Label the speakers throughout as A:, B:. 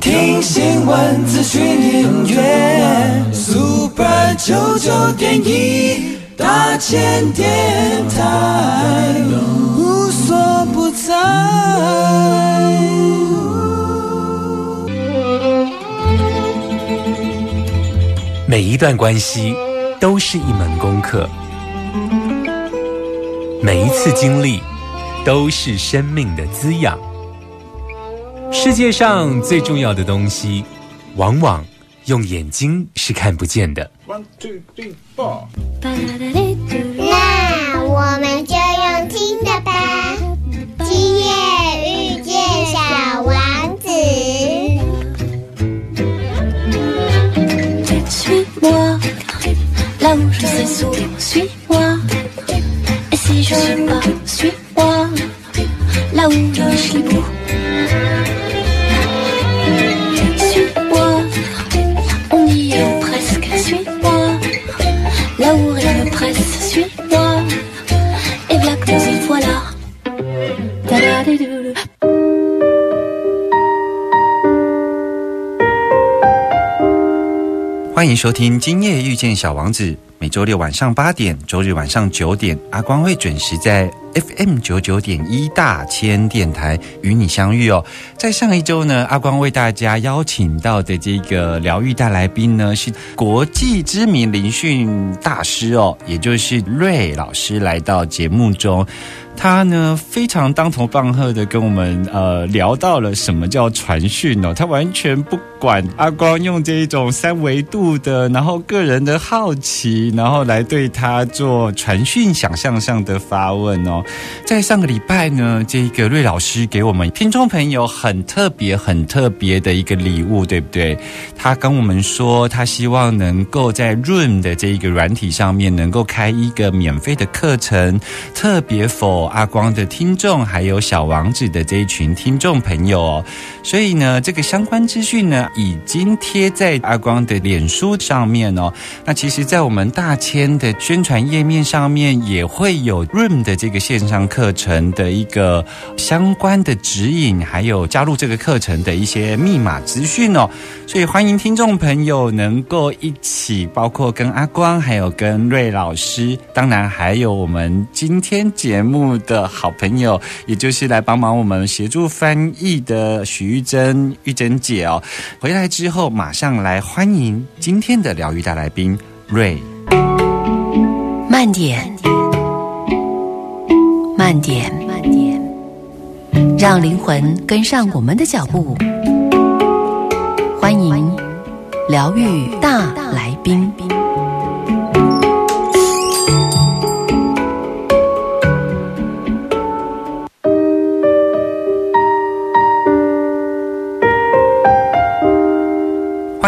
A: 听新闻、资讯、音乐，Super 九九点一大千电台，无所不在。
B: 每一段关系都是一门功课，每一次经历都是生命的滋养。世界上最重要的东西，往往用眼睛是看不见的。
C: 那我们
D: 收听《今夜遇见小王子》，每周六晚上八点，周日晚上九点，阿光会准时在 FM 九九点一大千电台与你相遇哦。在上一周呢，阿光为大家邀请到的这个疗愈大来宾呢，是国际知名灵讯大师哦，也就是瑞老师来到节目中。他呢非常当头棒喝的跟我们呃聊到了什么叫传讯哦，他完全不管阿光用这一种三维度的，然后个人的好奇，然后来对他做传讯想象上的发问哦。在上个礼拜呢，这个瑞老师给我们听众朋友很特别、很特别的一个礼物，对不对？他跟我们说，他希望能够在 Room 的这一个软体上面，能够开一个免费的课程，特别否。阿光的听众，还有小王子的这一群听众朋友哦，所以呢，这个相关资讯呢，已经贴在阿光的脸书上面哦。那其实，在我们大千的宣传页面上面，也会有 Room 的这个线上课程的一个相关的指引，还有加入这个课程的一些密码资讯哦。所以，欢迎听众朋友能够一起，包括跟阿光，还有跟瑞老师，当然还有我们今天节目。的好朋友，也就是来帮忙我们协助翻译的许玉珍玉珍姐哦，回来之后马上来欢迎今天的疗愈大来宾瑞。
E: 慢点，慢点，慢点，让灵魂跟上我们的脚步。欢迎疗愈大来宾。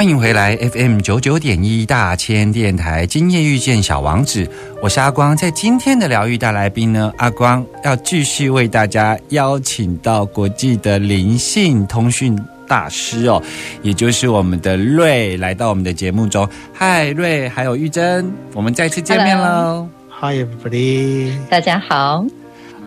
D: 欢迎回来，FM 九九点一大千电台，今夜遇见小王子，我是阿光。在今天的疗愈大来宾呢，阿光要继续为大家邀请到国际的灵性通讯大师哦，也就是我们的瑞来到我们的节目中。嗨，瑞，还有玉珍，我们再次见面喽。
F: Hi everybody，
G: 大家好。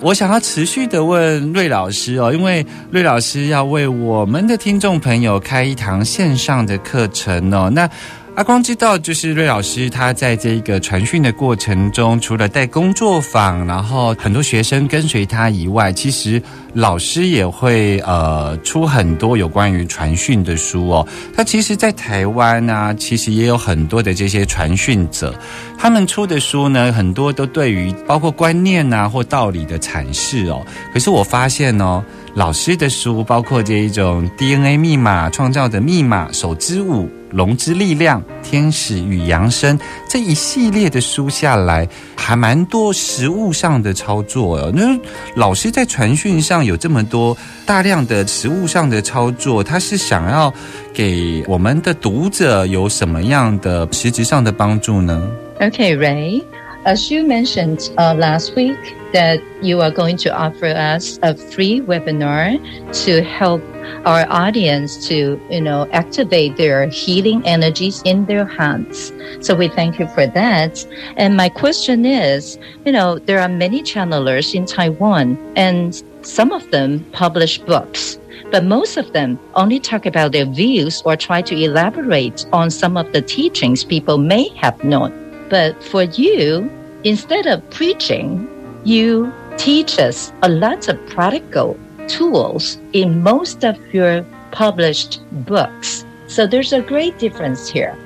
D: 我想要持续的问瑞老师哦，因为瑞老师要为我们的听众朋友开一堂线上的课程哦。那阿光知道，就是瑞老师他在这个传讯的过程中，除了带工作坊，然后很多学生跟随他以外，其实老师也会呃出很多有关于传讯的书哦。他其实，在台湾啊，其实也有很多的这些传讯者。他们出的书呢，很多都对于包括观念呐或道理的阐释哦。可是我发现哦，老师的书，包括这一种 DNA 密码创造的密码手之舞。龙之力量》《天使与扬声》这一系列的书下来，还蛮多实物上的操作哦。那老师在传讯上有这么多大量的实物上的操作，他是想要给我们的读者有什么样的实质上的帮助呢
G: ？Okay, Ray. As you mentioned uh, last week, that you are going to offer us a free webinar to help our audience to, you know, activate their healing energies in their hands. So we thank you for that. And my question is, you know, there are many channelers in Taiwan and some of them publish books but most of them only talk about their views or try to elaborate on some of the teachings people may have known. But for you, instead of preaching, you teach us a lot of practical tools in most of your published books. So there's a great difference here.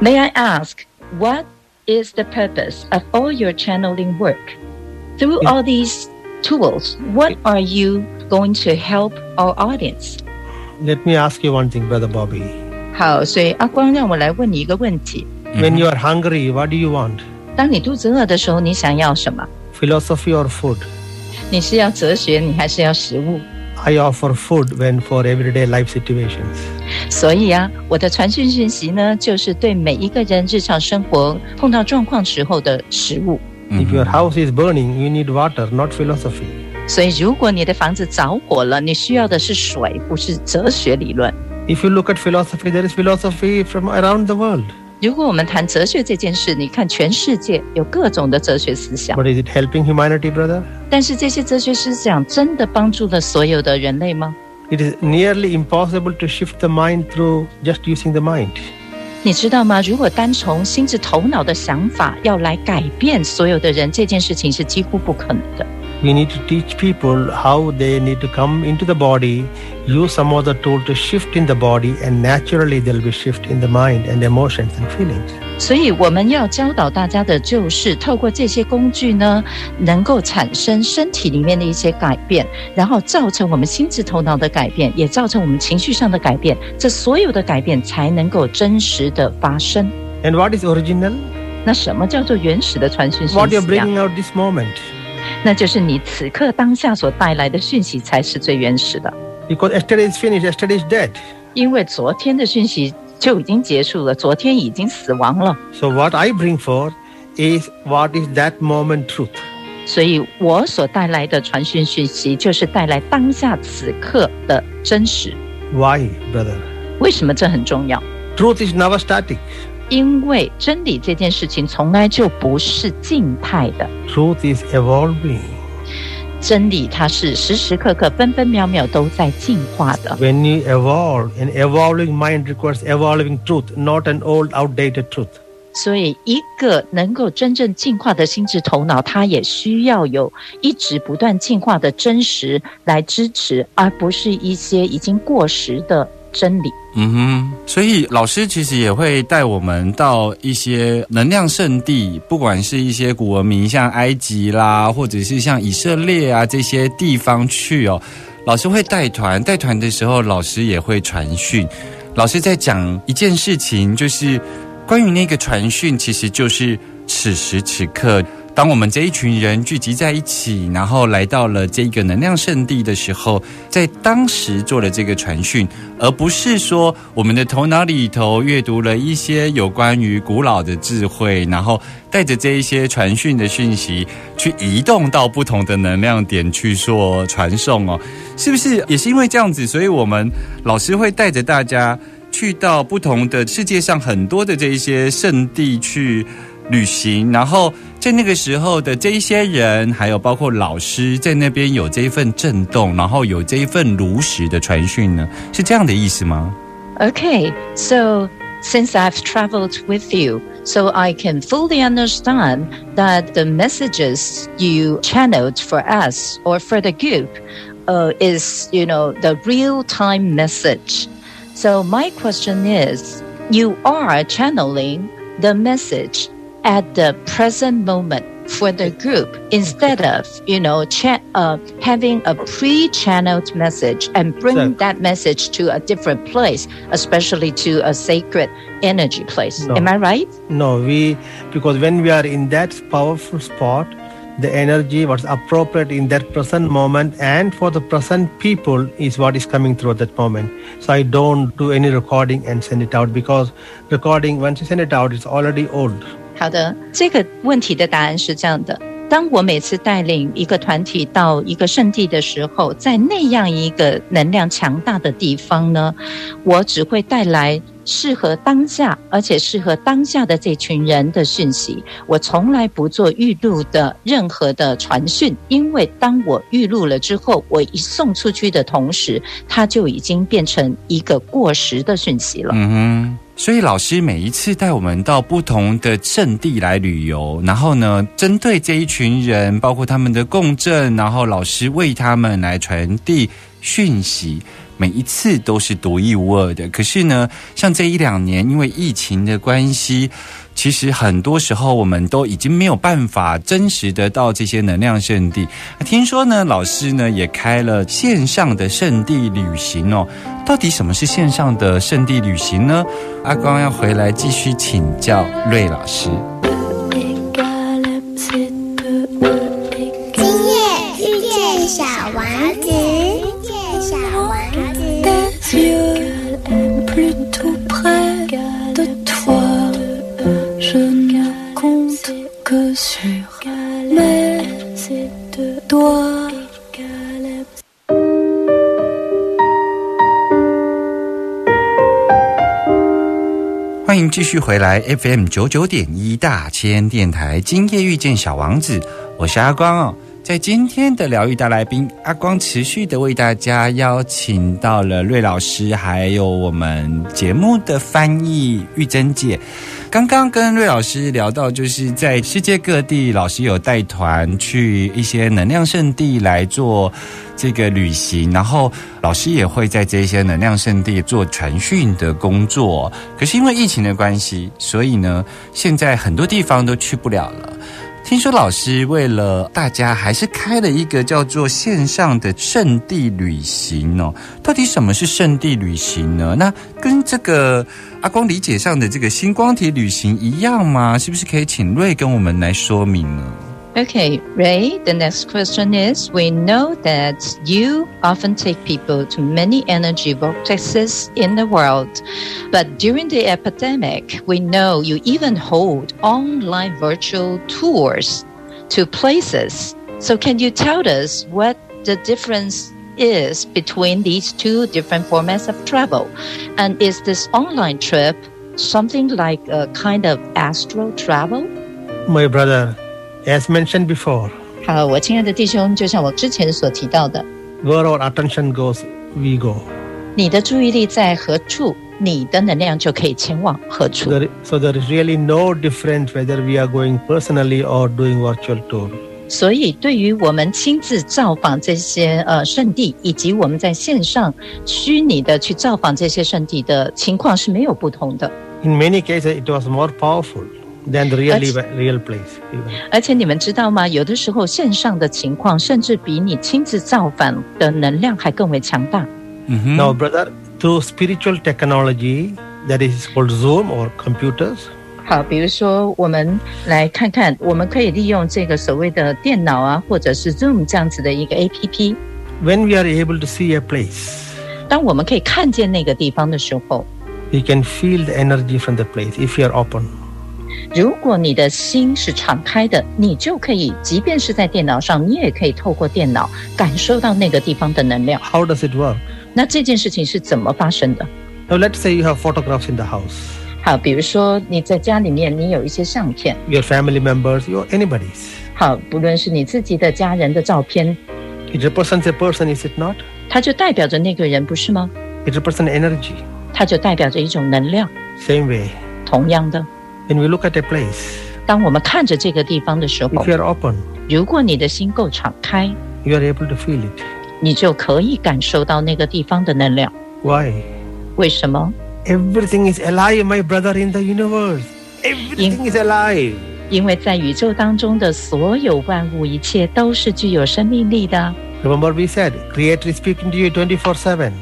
G: May I ask, what is the purpose of all your channeling work? Through all these tools, what are you going to help our audience?
F: Let me ask you one thing, Brother Bobby.
G: 好，所以阿光让我来问你一个问题。
F: When you are hungry, what do you want?
G: 当你肚子饿的时候，你想要什么？
F: Philosophy or food？
G: 你是要哲学，你还是要食物？
F: I offer food when for everyday life situations。
G: 所以啊，我的传讯讯息呢，就是对每一个人日常生活碰到状况时候的食物。
F: If your house is burning, you need water, not philosophy。
G: 所以，如果你的房子着火了，你需要的是水，不是哲学理论。
F: If you look at philosophy, there is philosophy from around the world.
G: 如果我们谈哲学这件事，你看全世界有各种的哲学思想。
F: But is it helping humanity, brother?
G: 但是这些哲学思想真的帮助了所有的人类吗
F: ？It is nearly impossible to shift the mind through just using the mind.
G: 你知道吗？如果单从心智头脑的想法要来改变所有的人，这件事情是几乎不可能的。
F: We need to teach people how they need to come into the body, use some other tool to shift in the body, and naturally there'll be shift in the mind and emotions and feelings.
G: 所以我们要教导大家的就是，透过这些工具呢，能够产生身体里面的一些改变，然后造成我们心智头脑的改变，也造成我们情绪上的改变。这所有的改变才能够真实的发生。
F: And what is original?
G: 那什么叫做原始的传讯息？
F: What you're bringing out this moment?
G: 那就是你此刻当下所带来的讯息才是最原始的。
F: Because yesterday is finished, yesterday is dead.
G: 因为昨天的讯息就已经结束了，昨天已经死亡了。
F: So what I bring forth is what is that moment truth.
G: 所以我所带来的传讯讯息，就是带来当下此刻的真实。
F: Why, brother?
G: 为什么这很重要
F: ？Truth is never static.
G: 因为真理这件事情从来就不是静态的。
F: Truth is evolving.
G: 真理它是时时刻刻、分分秒秒都在进化的。
F: When you evolve, an evolving mind requires evolving truth, not an old, outdated truth.
G: 所以，一个能够真正进化的心智头脑，它也需要有一直不断进化的真实来支持，而不是一些已经过时的。真理，
D: 嗯哼，所以老师其实也会带我们到一些能量圣地，不管是一些古文明，像埃及啦，或者是像以色列啊这些地方去哦。老师会带团，带团的时候，老师也会传讯。老师在讲一件事情，就是关于那个传讯，其实就是此时此刻。当我们这一群人聚集在一起，然后来到了这个能量圣地的时候，在当时做了这个传讯，而不是说我们的头脑里头阅读了一些有关于古老的智慧，然后带着这一些传讯的讯息去移动到不同的能量点去做传送哦，是不是？也是因为这样子，所以我们老师会带着大家去到不同的世界上很多的这一些圣地去。旅行，然后在那个时候的这一些人，还有包括老师在那边有这一份震动，然后有这一份如实的传讯呢，是这样的意思吗？
G: Okay, so since I've traveled with you, so I can fully understand that the messages you channeled for us or for the group uh, is, you know, the real time message. So my question is, you are channeling the message at the present moment for the group instead of you know cha- uh, having a pre-channeled message and bring that message to a different place especially to a sacred energy place
F: No.
G: am i right
F: No, we because when we are in that powerful spot, the energy what's appropriate in that present moment and for the present people is what is coming through at that moment. So I don't do any recording and send it out because recording once you send it out, it's already old.
G: 好的，这个问题的答案是这样的：当我每次带领一个团体到一个圣地的时候，在那样一个能量强大的地方呢，我只会带来适合当下，而且适合当下的这群人的讯息。我从来不做预录的任何的传讯，因为当我预录了之后，我一送出去的同时，它就已经变成一个过时的讯息了。
D: 嗯哼，所以老师每一次带我们到不同的阵地来旅游，然后呢，针对这一群人，包括他们的共振，然后老师为他们来传递讯息。每一次都是独一无二的。可是呢，像这一两年，因为疫情的关系，其实很多时候我们都已经没有办法真实的到这些能量圣地。听说呢，老师呢也开了线上的圣地旅行哦。到底什么是线上的圣地旅行呢？阿光要回来继续请教瑞老师。继续回来 FM 九九点一大千电台，今夜遇见小王子，我是阿光哦。在今天的疗愈大来宾，阿光持续的为大家邀请到了瑞老师，还有我们节目的翻译玉珍姐。刚刚跟瑞老师聊到，就是在世界各地，老师有带团去一些能量圣地来做这个旅行，然后老师也会在这些能量圣地做传讯的工作。可是因为疫情的关系，所以呢，现在很多地方都去不了了。听说老师为了大家，还是开了一个叫做线上的圣地旅行哦。到底什么是圣地旅行呢？那跟这个阿光理解上的这个星光体旅行一样吗？是不是可以请瑞跟我们来说明呢？
G: Okay, Ray, the next question is We know that you often take people to many energy vortexes in the world, but during the epidemic, we know you even hold online virtual tours to places. So, can you tell us what the difference is between these two different formats of travel? And is this online trip something like a kind of astral travel?
F: My brother, as mentioned before,
G: 好，我亲爱的弟兄，就像我之前所提到的，
F: where our attention goes, we go.
G: 你的注意力在何处，你的能量就可以前往何处。
F: There, so there is really no difference whether we are going personally or doing virtual tour.
G: 所以，对于我们亲自造访这些呃圣地，以及我们在线上虚拟的去造访这些圣地的情况是没有不同的。
F: In many cases, it was more powerful than the real,
G: That's-
F: eva- real place. Even.
G: 而且你们知道吗？有的时候线上的情况，甚至比你亲自造访的能量还更为强大。
D: 嗯哼
F: Now, brother, through spiritual technology, that is called Zoom or computers,
G: 好，比如说，我们来看看，我们可以利用这个所谓的电脑啊，或者是 Zoom 这样子的一个 APP。
F: when we are able to see a place,
G: 当我们可以看见那个地方的时候，
F: we can feel the energy from the place if you are open.
G: 如果你的心是敞开的，你就可以，即便是在电脑上，你也可以透过电脑感受到那个地方的能量。
F: How does it work?
G: 那这件事情是怎么发生的
F: ？Now, let's say you have photographs in the house,
G: 好，比如说你在家里面，你有一些相片
F: ，your family members, your anybody's.
G: 好，不论是你自己的家人的照片
F: ，It represents a person, is it not?
G: 它就代表着那个人，不是吗
F: ？It represents energy.
G: 它就代表着一种能量。
F: Same way,
G: 同样的，
F: when we look at a place,
G: 当我们看着这个地方的时候
F: if，you are open,
G: 如果你的心够敞开，
F: you are able to feel it.
G: 你就可以感受到那个地方的能量。
F: Why?
G: 为什么？
F: Everything is alive, my brother, in the universe. Everything is alive.
G: 因为在宇宙当中的所有万物，一切都是具有生命力的。
F: Remember, we said Creator is speaking to you 24 7.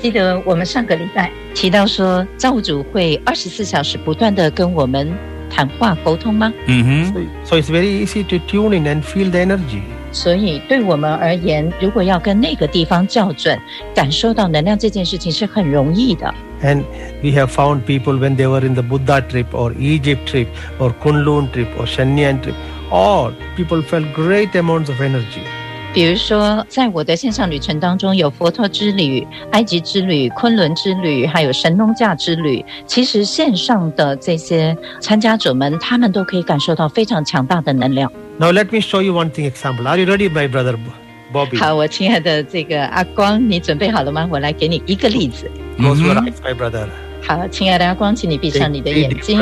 G: 记得我们上个礼拜提到说，造物主会二十四小时不断的跟我们谈话沟通吗？
D: 嗯哼，
F: So, so it's very easy to tune in and feel the energy.
G: 所以对我们而言，如果要跟那个地方校准，感受到能量这件事情是很容易的。
F: And we have found people when they were in the Buddha trip or Egypt trip or Kunlun trip or Shenyan trip, all people felt great amounts of energy.
G: 比如说，在我的线上旅程当中，有佛陀之旅、埃及之旅、昆仑之旅，还有神农架之旅。其实线上的这些参加者们，他们都可以感受到非常强大的能量。
F: Now let me show you one thing example. Are you ready, my brother Bobby?
G: 好，我亲爱的这个阿光，你准备好了吗？我来给你一个例子。
F: Close your
D: Mhm.
F: eyes, my brother.
G: 好，亲爱的阿光，请你闭上你的眼睛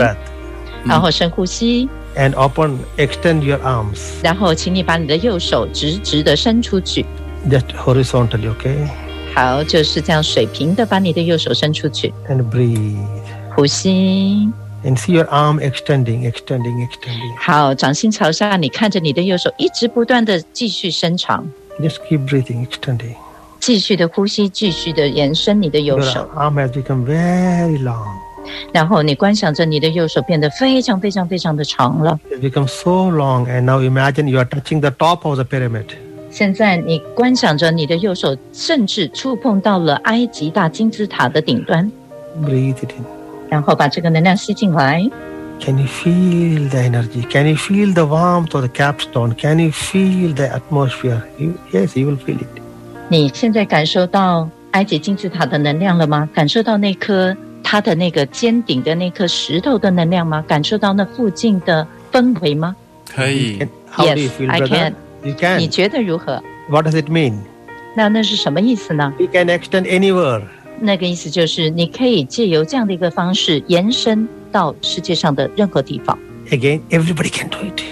G: 然后深呼吸，
F: and open, extend your arms
G: 然后请你把你的右手直直的伸出去。
F: just horizontally, okay?
G: 好，就是这样水平的把你的右手伸出去，
F: And breathe.
G: 呼吸。
F: And see your arm extending, extending, extending.
G: 好，掌心朝下，你看着你的右手一直不断的继续伸长，
F: Just keep breathing, extending.
G: 继续的呼吸，继续的延伸你的右
F: Your
G: 手，
F: arm has become very long.
G: 然后你观想着你的右手变得非常非常非常的长了。
F: It's become so long, and now imagine you are touching the top of the pyramid.
G: 现在你观想着你的右手甚至触碰到了埃及大金字塔的顶端
F: ，Breathe it in.
G: 然后把这个能量吸进来。
F: Can you feel the energy? Can you feel the warmth of the capstone? Can you feel the atmosphere? You, yes, you will feel it.
G: 你现在感受到埃及金字塔的能量了吗？感受到那颗它的那个尖顶的那颗石头的能量吗？感受到那附近的氛围吗？
D: 可以
G: Yes, I can.
F: You
G: 你.觉得如何
F: ？What does it mean?
G: 那那是什么意思呢
F: ？？You can extend anywhere.
G: 那个意思就是你可以借由这样的一个方式延伸到世界上的任何地方。
F: Again, everybody can do it.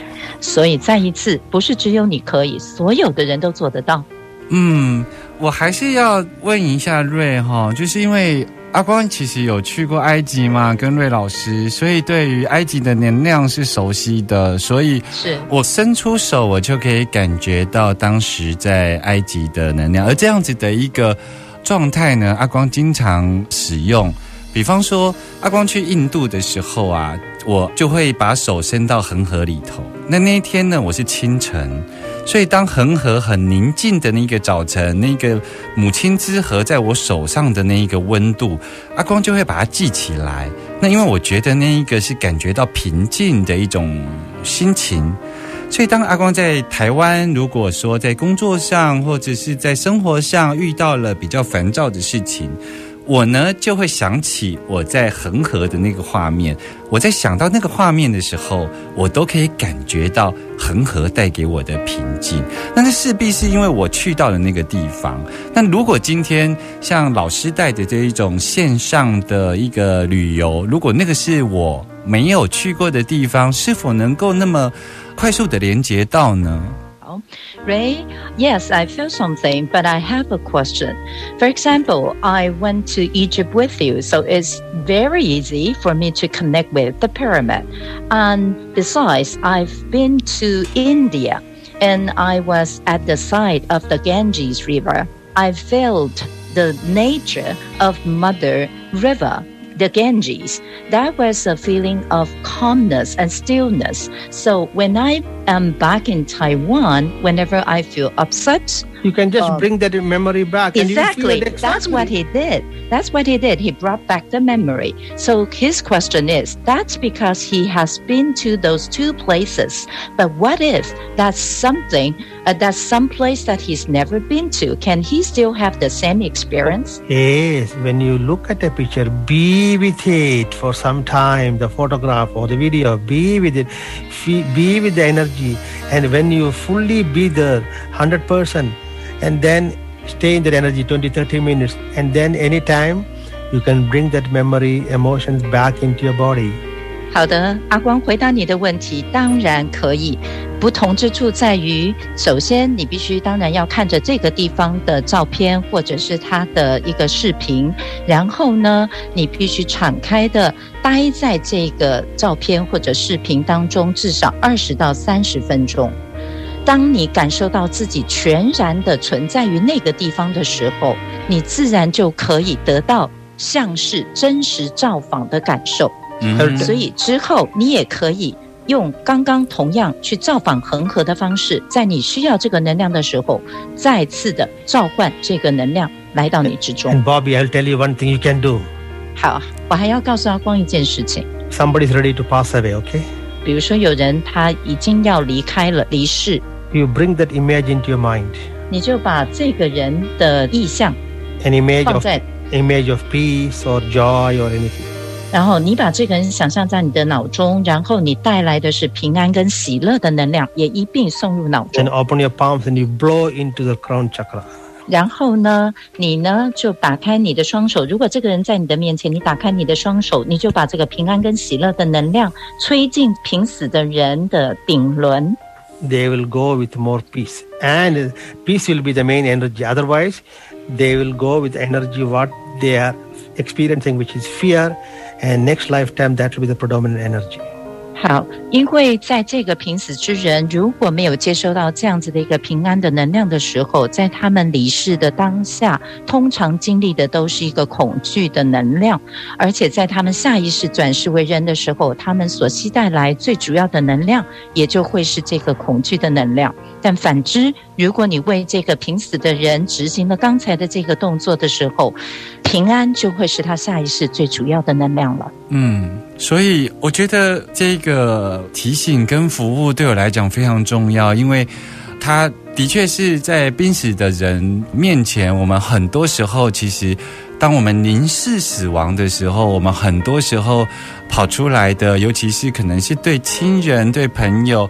G: 所以再一次，不是只有你可以，所有的人都做得到。
D: 嗯，我还是要问一下瑞哈，就是因为阿光其实有去过埃及嘛，跟瑞老师，所以对于埃及的能量是熟悉的，所以
G: 是
D: 我伸出手，我就可以感觉到当时在埃及的能量，而这样子的一个状态呢，阿光经常使用。比方说，阿光去印度的时候啊，我就会把手伸到恒河里头。那那一天呢，我是清晨，所以当恒河很宁静的那个早晨，那个母亲之河在我手上的那一个温度，阿光就会把它记起来。那因为我觉得那一个是感觉到平静的一种心情。所以，当阿光在台湾，如果说在工作上或者是在生活上遇到了比较烦躁的事情，我呢就会想起我在恒河的那个画面。我在想到那个画面的时候，我都可以感觉到恒河带给我的平静。那这势必是因为我去到了那个地方。那如果今天像老师带的这一种线上的一个旅游，如果那个是我没有去过的地方，是否能够那么快速的连接到呢？
G: Ray, yes, I feel something, but I have a question. For example, I went to Egypt with you, so it's very easy for me to connect with the pyramid. And besides, I've been to India and I was at the side of the Ganges River. I felt the nature of Mother River. The Ganges, that was a feeling of calmness and stillness. So when I am back in Taiwan, whenever I feel upset,
F: You can just
G: Um,
F: bring that memory back. and you will feel
G: Exactly.
F: it
G: That's what he did. That's what he did. He brought back the memory. So his question is that's because he has been to those two places. But what if that's something, uh, that's some place that he's never been to? Can he still have the same experience?
F: Yes, when you look at a picture, be with it for some time, the photograph or the video, be with it, be with the energy. And when you fully be there, 100%, and then stay in that energy 20, 30 minutes, and then anytime you can bring that memory, emotions back into your body.
G: 好的，阿光回答你的问题，当然可以。不同之处在于，首先你必须当然要看着这个地方的照片或者是它的一个视频，然后呢，你必须敞开的待在这个照片或者视频当中至少二十到三十分钟。当你感受到自己全然的存在于那个地方的时候，你自然就可以得到像是真实造访的感受。
D: 嗯
G: 所以之后你也可以用刚刚同样去造访恒河的方式，在你需要这个能量的时候，再次的召唤这个能量来到你之中
F: And。Bobby, I'll tell you one thing you can do.
G: 好，我还要告诉阿光一件事情
F: ，Somebody's ready to pass away, okay?
G: 比如说有人他已经要离开了，离世，
F: You bring that image into your mind.
G: 你就把这个人的意象
F: An image
G: 放
F: of
G: 在
F: image of peace or joy or anything.
G: 然后你把这个人想象在你的脑中，然后你带来的是平安跟喜乐的能量，也一并送入脑中
F: Then
G: 中。
F: open your palms and you blow into the crown chakra.
G: 然后呢，你呢就打开你的双手。如果这个人在你的面前，你打开你的双手，你就把这个平安跟喜乐的能量吹进濒死的人的顶轮。
F: They will go with more peace. And peace will be the main energy. Otherwise, they will go with energy what they are experiencing, which is fear. And next lifetime, that will be the predominant energy.
G: 好，因为在这个濒死之人如果没有接收到这样子的一个平安的能量的时候，在他们离世的当下，通常经历的都是一个恐惧的能量，而且在他们下意识转世为人的时候，他们所期待来最主要的能量，也就会是这个恐惧的能量。但反之，如果你为这个濒死的人执行了刚才的这个动作的时候，平安就会是他下一世最主要的能量了。
D: 嗯，所以我觉得这个提醒跟服务对我来讲非常重要，因为他的确是在濒死的人面前，我们很多时候其实，当我们凝视死亡的时候，我们很多时候跑出来的，尤其是可能是对亲人、对朋友。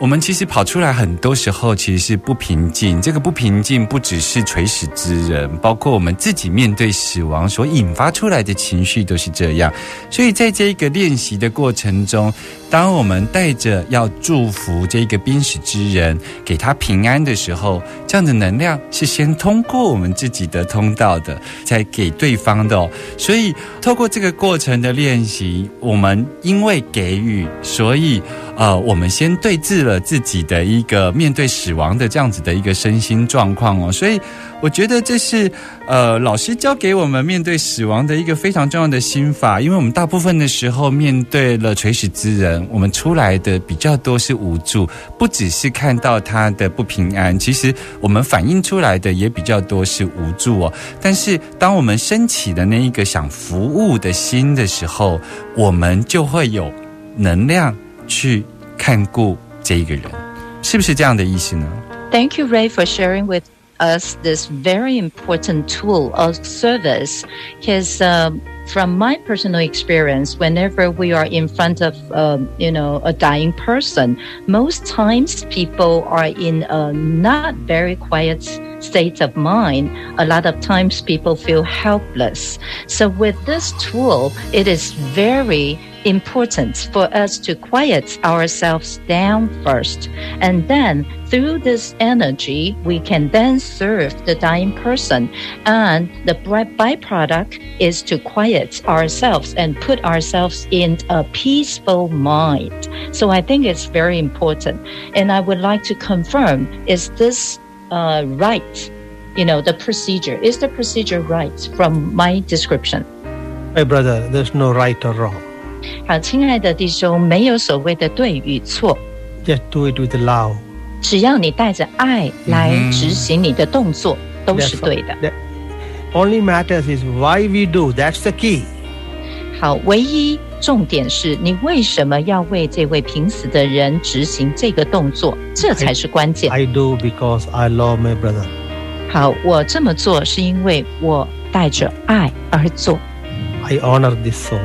D: 我们其实跑出来，很多时候其实是不平静。这个不平静不只是垂死之人，包括我们自己面对死亡所引发出来的情绪都是这样。所以在这一个练习的过程中，当我们带着要祝福这个濒死之人，给他平安的时候，这样的能量是先通过我们自己的通道的，再给对方的、所以透过这个过程的练习，我们因为给予，所以呃，我们先对峙了自己的一个面对死亡的这样子的一个身心状况哦。所以我觉得这是呃老师教给我们面对死亡的一个非常重要的心法，因为我们大部分的时候面对了垂死之人，我们出来的比较多是无助，不只是看到他的不平安，其实我们反映出来的也比较多是无助哦。但是当我们升起的那一个想服务的心的时候，我们就会有能量去看顾这一个人，是不是这样的意思呢
G: ？Thank you, Ray, for sharing with us this very important tool of service. Because um, from my personal experience, whenever we are in front of, um, you know, a dying person, most times people are in a not very quiet state of mind. A lot of times people feel helpless. So with this tool, it is very important for us to quiet ourselves down first. And then through this energy, we can then serve the dying person. And the byproduct is to quiet ourselves and put ourselves in a peaceful mind. So I think it's very important. And I would like to confirm, is this uh, right? You know, the procedure. Is the procedure right from my description?
F: My brother, there's no right or wrong.
G: 好，亲爱的弟兄，没有所谓的对与错，
F: Just do it with love.
G: 只要你带着爱来
D: 嗯
G: 执行你的动作，都是
F: That's
G: 对的。
F: The only matters is why we do. That's the key.
G: 好，唯一重点是你为什么要为这位濒死的人执行这个动作，这才是关键。
F: I do because I love my brother.
G: 好，我这么做是因为我带着爱而做
F: ，I honor this soul.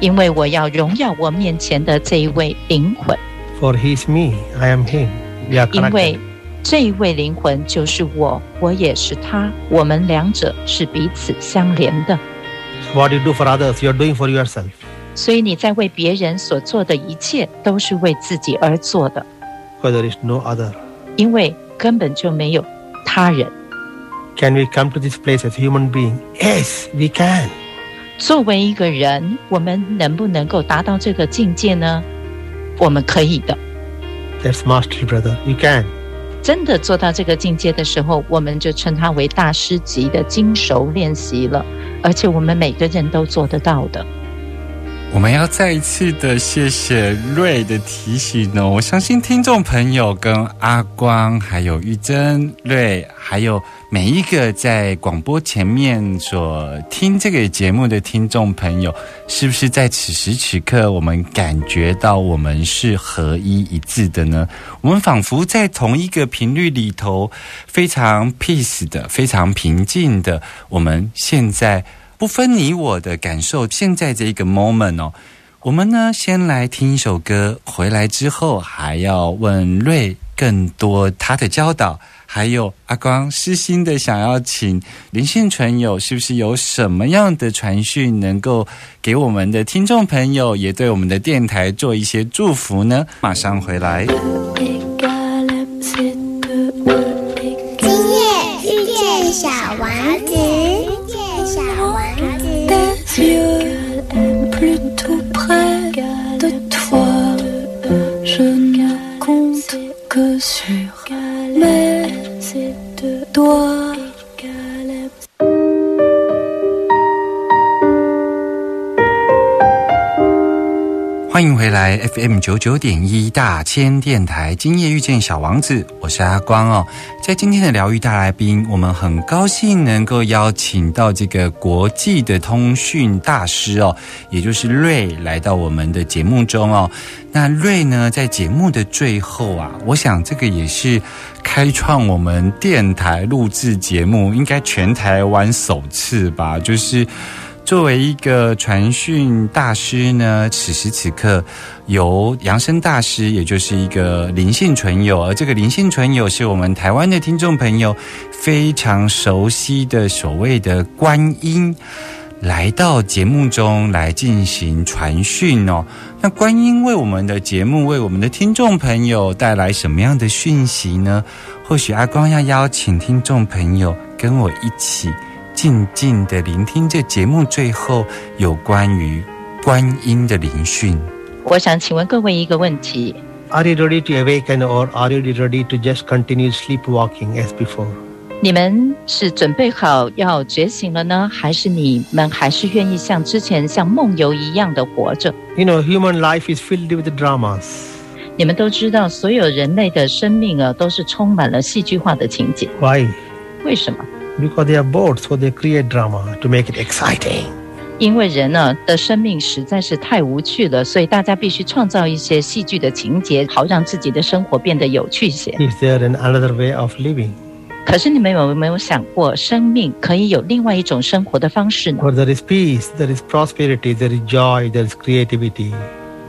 G: 因为我要荣耀我面前的这一位灵魂
F: ，For he's me, I am him. We are
G: 因为.这一位灵魂就是我，我也是他，我们两者是彼此相连的。
F: What you do for others, you're doing for yourself.
G: 所以你在为别人所做的一切，都是为自己而做的。
F: because there is no other.
G: 因为根本就没有他人。
F: Can we come to this place as human being? Yes, we can.
G: 作为一个人，我们能不能够达到这个境界呢？我们可以的。
F: That's mastery, brother. You can.
G: 真的做到这个境界的时候，我们就称它为大师级的精熟练习了，而且我们每个人都做得到的。
D: 我们要再一次的谢谢瑞的提醒呢。我相信听众朋友跟阿光，还有玉珍、瑞，还有每一个在广播前面所听这个节目的听众朋友，是不是在此时此刻，我们感觉到我们是合一一致的呢？我们仿佛在同一个频率里头，非常 peace 的，非常平静的。我们现在。不分你我的感受，现在这一个 moment 哦，我们呢先来听一首歌，回来之后还要问瑞更多他的教导，还有阿光私心的想要请林信纯友，是不是有什么样的传讯能够给我们的听众朋友，也对我们的电台做一些祝福呢？马上回来。
H: Yeux plutôt près de toi. Je ne compte que sur mes doigts.
D: 欢迎回来 FM 九九点一大千电台，今夜遇见小王子，我是阿光哦。在今天的疗愈大来宾，我们很高兴能够邀请到这个国际的通讯大师哦，也就是瑞来到我们的节目中哦。那瑞呢，在节目的最后啊，我想这个也是开创我们电台录制节目应该全台湾首次吧，就是。作为一个传讯大师呢，此时此刻由扬声大师，也就是一个灵性纯友，而这个灵性纯友是我们台湾的听众朋友非常熟悉的所谓的观音，来到节目中来进行传讯哦。那观音为我们的节目，为我们的听众朋友带来什么样的讯息呢？或许阿光要邀请听众朋友跟我一起。静静的聆听这节目最后有关于观音的聆讯。
G: 我想请问各位一个问题
F: ：Are you ready to awaken, or are you ready to just continue sleepwalking as before？
G: 你们是准备好要觉醒了呢，还是你们还是愿意像之前像梦游一样的活着
F: You know, human life is filled with dramas.
G: 你们都知道，所有人类的生命啊，都是充满了戏剧化的情节。
F: Why?
G: 为什么？
F: Because they are bored, so they create drama to make it exciting.
G: 因为人呢的生命实在是太无趣了，所以大家必须创造一些戏剧的情节，好让自己的生活变得有趣些。
F: Is there an another way of living?
G: 可是你们有没有想过，生命可以有另外一种生活的方式呢？
F: Where there is peace, there is prosperity, there is joy, there is creativity.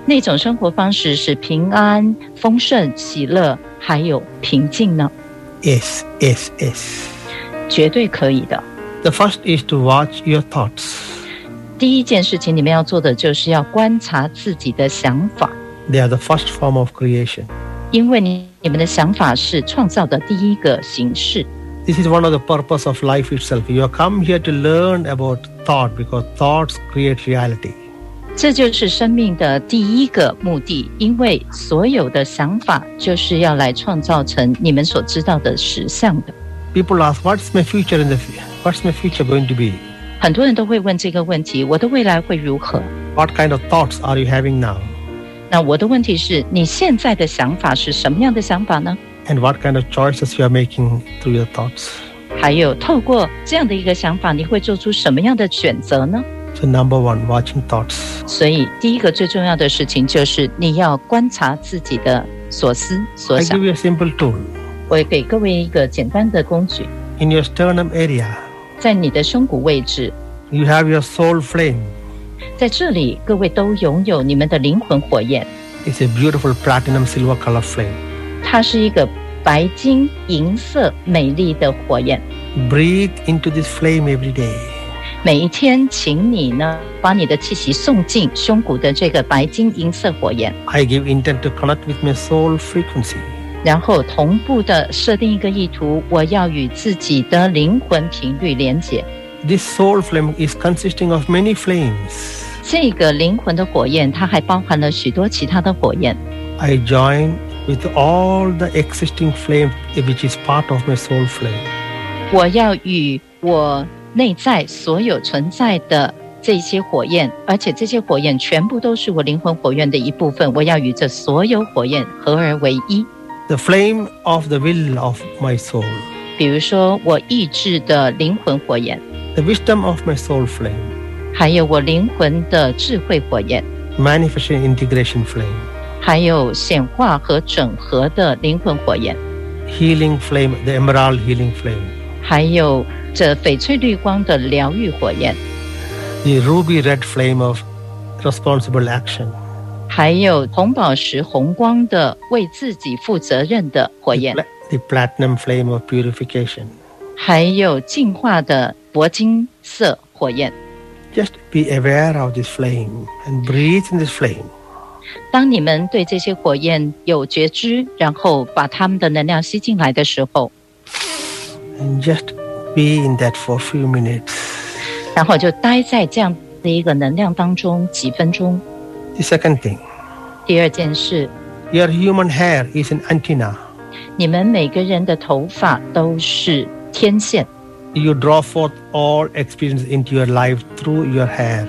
G: 那种生活方式是平安、丰盛、喜乐，还有平静呢？
F: Yes, yes, yes.
G: 绝对可以的。
F: The first is to watch your thoughts.
G: 第一件事情你们要做的就是要观察自己的想法，
F: They are the first form of creation.
G: 因为你你们的想法是创造的第一个形式。
F: This is one of the purpose of life itself. You have come here to learn about thought because thoughts create reality.
G: 这就是生命的第一个目的，因为所有的想法就是要来创造成你们所知道的实相的。
F: People ask, "What's my future in the fu- What's my future going to be?
G: 很多人都会问这个问题：我的未来会如何？
F: What kind of thoughts are you having now?
G: 那我的问题是你现在的想法是什么样的想法呢？
F: And what kind of choices you are making through your thoughts?"
G: 还有透过这样的一个想法，你会做出什么样的选择呢？
F: So number one, watching thoughts.
G: 所以，第一个最重要的事情就是你要观察自己的所思所
F: I
G: 想
F: give。you a simple tool.
G: 我也给各位一个简单的工具，
F: In your sternum area,
G: 在你的胸骨位置，
F: you have your soul flame.
G: 在这里，各位都拥有你们的灵魂火焰，
F: It's a beautiful platinum silver color flame.
G: 它是一个白金银色美丽的火焰。
F: Breathe into this flame every day.
G: 每一天，请你呢把你的气息送进胸骨的这个白金银色火焰。
F: I give intent to connect with my soul frequency.
G: 然后同步的设定一个意图，我要与自己的灵魂频率连接。
F: This soul flame is consisting of many flames.
G: 这个灵魂的火焰，它还包含了许多其他的火焰。
F: I join with all the existing flame which is part of my soul flame.
G: 我要与我内在所有存在的这些火焰，而且这些火焰全部都是我灵魂火焰的一部分。我要与这所有火焰合而为一。
F: The flame of the will of my soul.
G: 比如说，我意志的灵魂火焰，
F: The wisdom of my soul flame.
G: 还有我灵魂的智慧火焰，
F: Manifestation integration flame.
G: 还有显化和整合的灵魂火焰，
F: Healing flame, the emerald healing flame.
G: 还有这翡翠绿光的疗愈火焰，
F: The ruby red flame of responsible action.
G: 还有红宝石红光的为自己负责任的火焰
F: ，the platinum flame of purification.
G: 还有进化的铂金色火焰。
F: Just be aware of this flame and breathe in this flame.
G: 当你们对这些火焰有觉知，然后把它们的能量吸进来的时候
F: ，and just be in that for a few minutes.
G: 然后就待在这样的一个能量当中几分钟。
F: The second thing,
G: 第二件事，
F: your human hair is an antenna.
G: 你们每个人的头发都是天线，
F: You draw forth all experience into your life through your hair.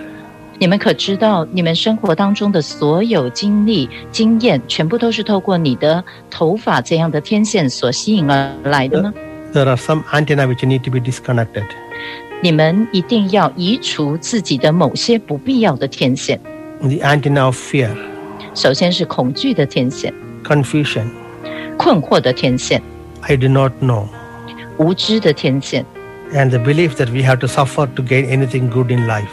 G: 你们可知道，你们生活当中的所有经历、经验，全部都是透过你的头发这样的天线所吸引而来的呢？
F: There are some antenna which need to be disconnected.
G: 你们一定要移除自己的某些不必要的天线。
F: The antenna of fear,
G: 首先是恐惧的天线、
F: confusion,
G: 困惑的天线、
F: I do not know,
G: 无知的天线
F: ，and the belief that we have to suffer to gain anything good in life.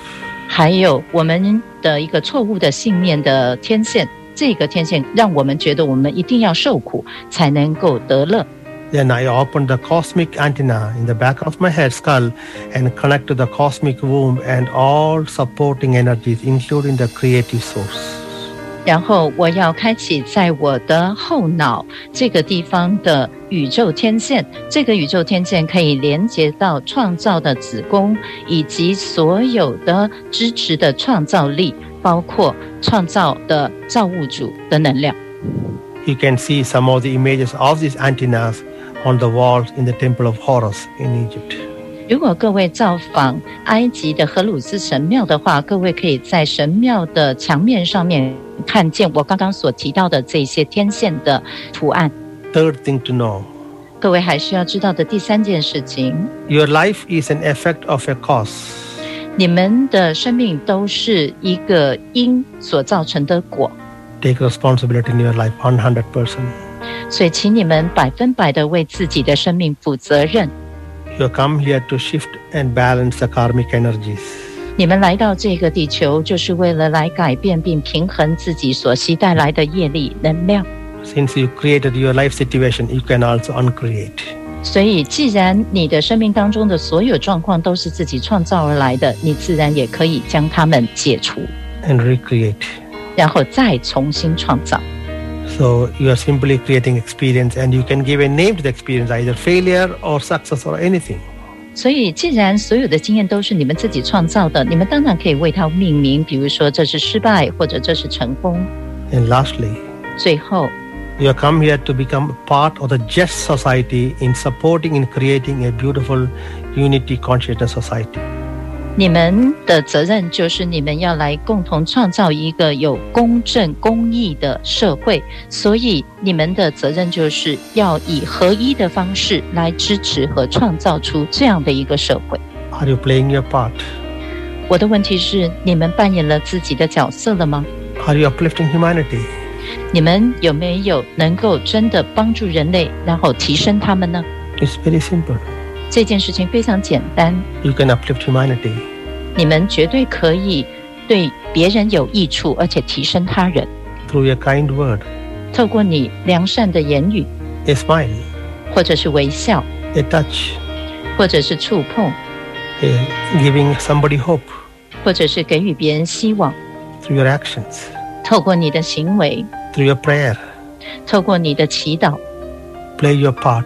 G: 还有我们的一个错误的信念的天线。这个天线让我们觉得我们一定要受苦才能够得乐。
F: Then I open the cosmic antenna in the back of my head skull and connect to the cosmic womb and all supporting energies, including the creative source.
G: 然后我要开启在我的后脑这个地方的宇宙天线，这个宇宙天线可以连接到创造的子宫，以及所有的支持的创造力，包括创造的造物主的能量。
F: You can see some of the images of these antennas on the walls in the Temple of Horus in Egypt.
G: 如果各位造访埃及的荷鲁斯神庙的话，各位可以在神庙的墙面上面看见我刚刚所提到的这些天线的图案。
F: Third thing to know
G: 各位还需要知道的第三件事情，
F: your life is an effect of a cause.
G: 你们的生命都是一个因所造成的果，
F: Take responsibility in your life 100%.
G: 所以请你们百分百的为自己的生命负责任。
F: You come here to shift and balance the karmic energies.
G: 你们来到这个地球，就是为了来改变并平衡自己所吸带来的业力能量。
F: Since you created your life situation, you can also uncreate.
G: 所以，既然你的生命当中的所有状况都是自己创造而来的，你自然也可以将它们解除
F: ，and recreate.
G: 然后再重新创造。
F: So you are simply creating experience and you can give a name to the experience, either failure or success or anything.
G: 所以，既然所有的经验都是你们自己创造的，你们当然可以为它命名，比如说这是失败，或者这是成功。
F: And lastly,
G: 最后，
F: you have come here to become part of the just society in supporting and creating a beautiful unity consciousness society.
G: 你们的责任就是你们要来共同创造一个有公正公义的社会，所以你们的责任就是要以合一的方式来支持和创造出这样的一个社会。
F: Are you playing your part?
G: 我的问题是：你们扮演了自己的角色了吗
F: ？Are you uplifting humanity?
G: 你们有没有能够真的帮助人类，然后提升他们呢
F: ？It's very simple.
G: 这件事情非常简单，
F: You can uplift humanity
G: 你们绝对可以对别人有益处，而且提升他人。
F: through a kind word,
G: 透过你良善的言语，
F: a smile,
G: 或者是微笑，
F: a touch,
G: 或者是触碰，
F: a giving somebody hope
G: 或者是给予别人希望。
F: through your actions,
G: 透过你的行为，
F: through your prayer,
G: 透过你的祈祷，
F: play your part.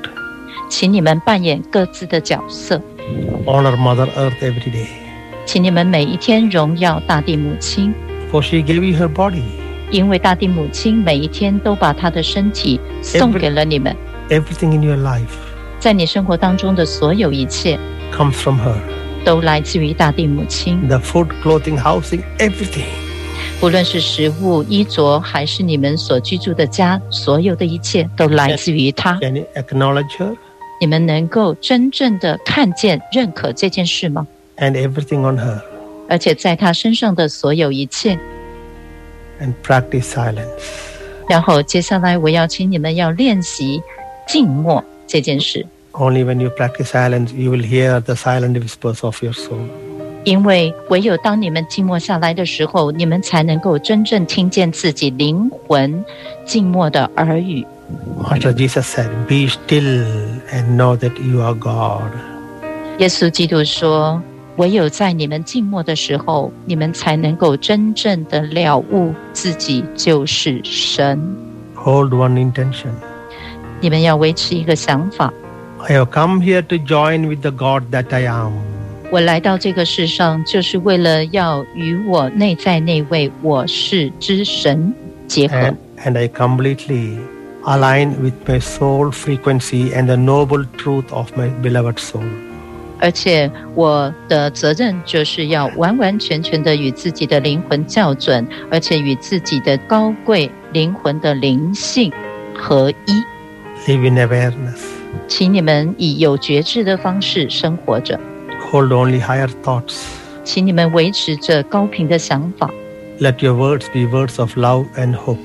G: 请你们扮演各自的角色，
F: Honor Mother Earth every day.
G: 请你们每一天荣耀大地母亲，
F: For she gave you her body.
G: 因为大地母亲每一天都把她的身体送给了你们，
F: Everything in your life
G: 在你生活当中的所有一切
F: comes from her.
G: 都来自于大地母亲，
F: The food, clothing, housing, everything.
G: 不论是食物、衣着，还是你们所居住的家，所有的一切都来自于她。
F: Can you acknowledge her?
G: 你们能够真正的看见、认可这件事吗
F: ？And everything on her.
G: 而且在她身上的所有一切
F: ，And practice silence.
G: 然后接下来我要请你们要练习静默这件事
F: ，Only when you practice silence, you will hear the silent whispers of your soul.
G: 因为唯有当你们静默下来的时候，你们才能够真正听见自己灵魂静默的耳语。
F: Master Jesus said, Be still and know that you are God.
G: 耶稣基督说：“唯有在你们静默的时候，你们才能够真正的了悟自己就是神。
F: Hold one intention.
G: 你们要维持一个想法：
F: I have come here to join with the God that I am.
G: 我来到这个世上，就是为了要与我内在那位我是之神结合。
F: And, and I completely align with my soul frequency and the noble truth of my beloved soul.
G: 而且我的责任就是要完完全全的与自己的灵魂校准，而且与自己的高贵灵魂的灵性合一。
F: Live in awareness.
G: 请你们以有觉知的方式生活着，
F: Hold only higher thoughts.
G: 请你们维持着高频的想法，
F: Let your words be words of love and hope.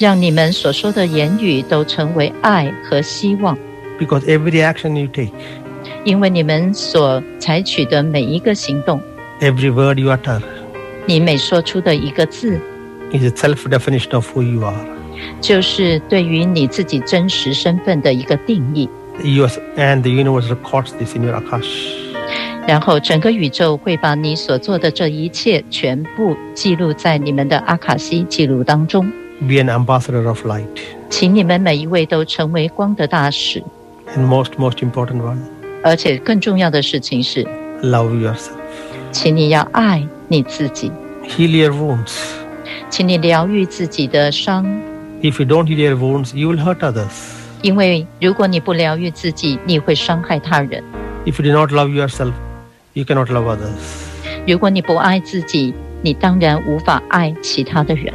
G: 让你们所说的言语都成为爱和希望。
F: Because every action you take,
G: 因为你们所采取的每一个行动
F: ，every word you utter,
G: 你每说出的一个字
F: ，is a self definition of who you are.
G: 就是对于你自己真实身份的一个定义。
F: You and the universe records this in your Akash.
G: 然后整个宇宙会把你所做的这一切全部记录在你们的阿卡西记录当中。
F: Be an ambassador of light.
G: 请你们每一位都成为光的大使，
F: And most, most important one,
G: 而且更重要的事情是，
F: love yourself.
G: 请你要爱你自己，
F: Heal your wounds.
G: 请你疗愈自己的伤，
F: If you don't heal your wounds, you will hurt others.
G: 因为如果你不疗愈自己，你会伤害他人；
F: If you do not love yourself, you cannot love others.
G: 如果你不爱自己，你当然无法爱其他的人。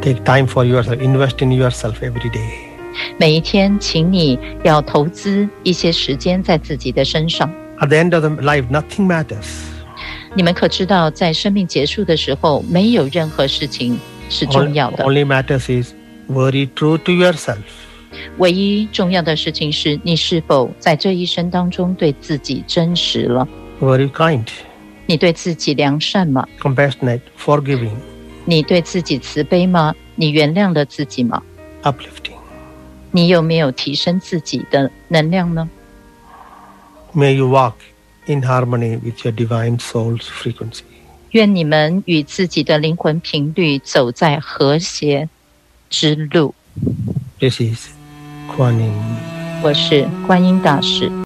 F: Take time for yourself. Invest in yourself every day.
G: 每一天，请你要投资一些时间在自己的身上。
F: At the end of the life, nothing matters.
G: 你们可知道，在生命结束的时候，没有任何事情是
F: All-
G: 重要的。
F: only matters is were you true to yourself?
G: 唯一重要的事情是你是否在这一生当中对自己真实了？
F: Were you kind,
G: 你对自己良善吗？
F: compassionate, forgiving,
G: 你对自己慈悲吗？你原谅了自己吗
F: ？uplifting?
G: 你有没有提升自己的能量呢
F: ？May you walk in harmony with your divine soul's frequency.
G: 愿你们与自己的灵魂频率走在和谐之路。
F: This is Kuan Yin.
G: 我是观音大师。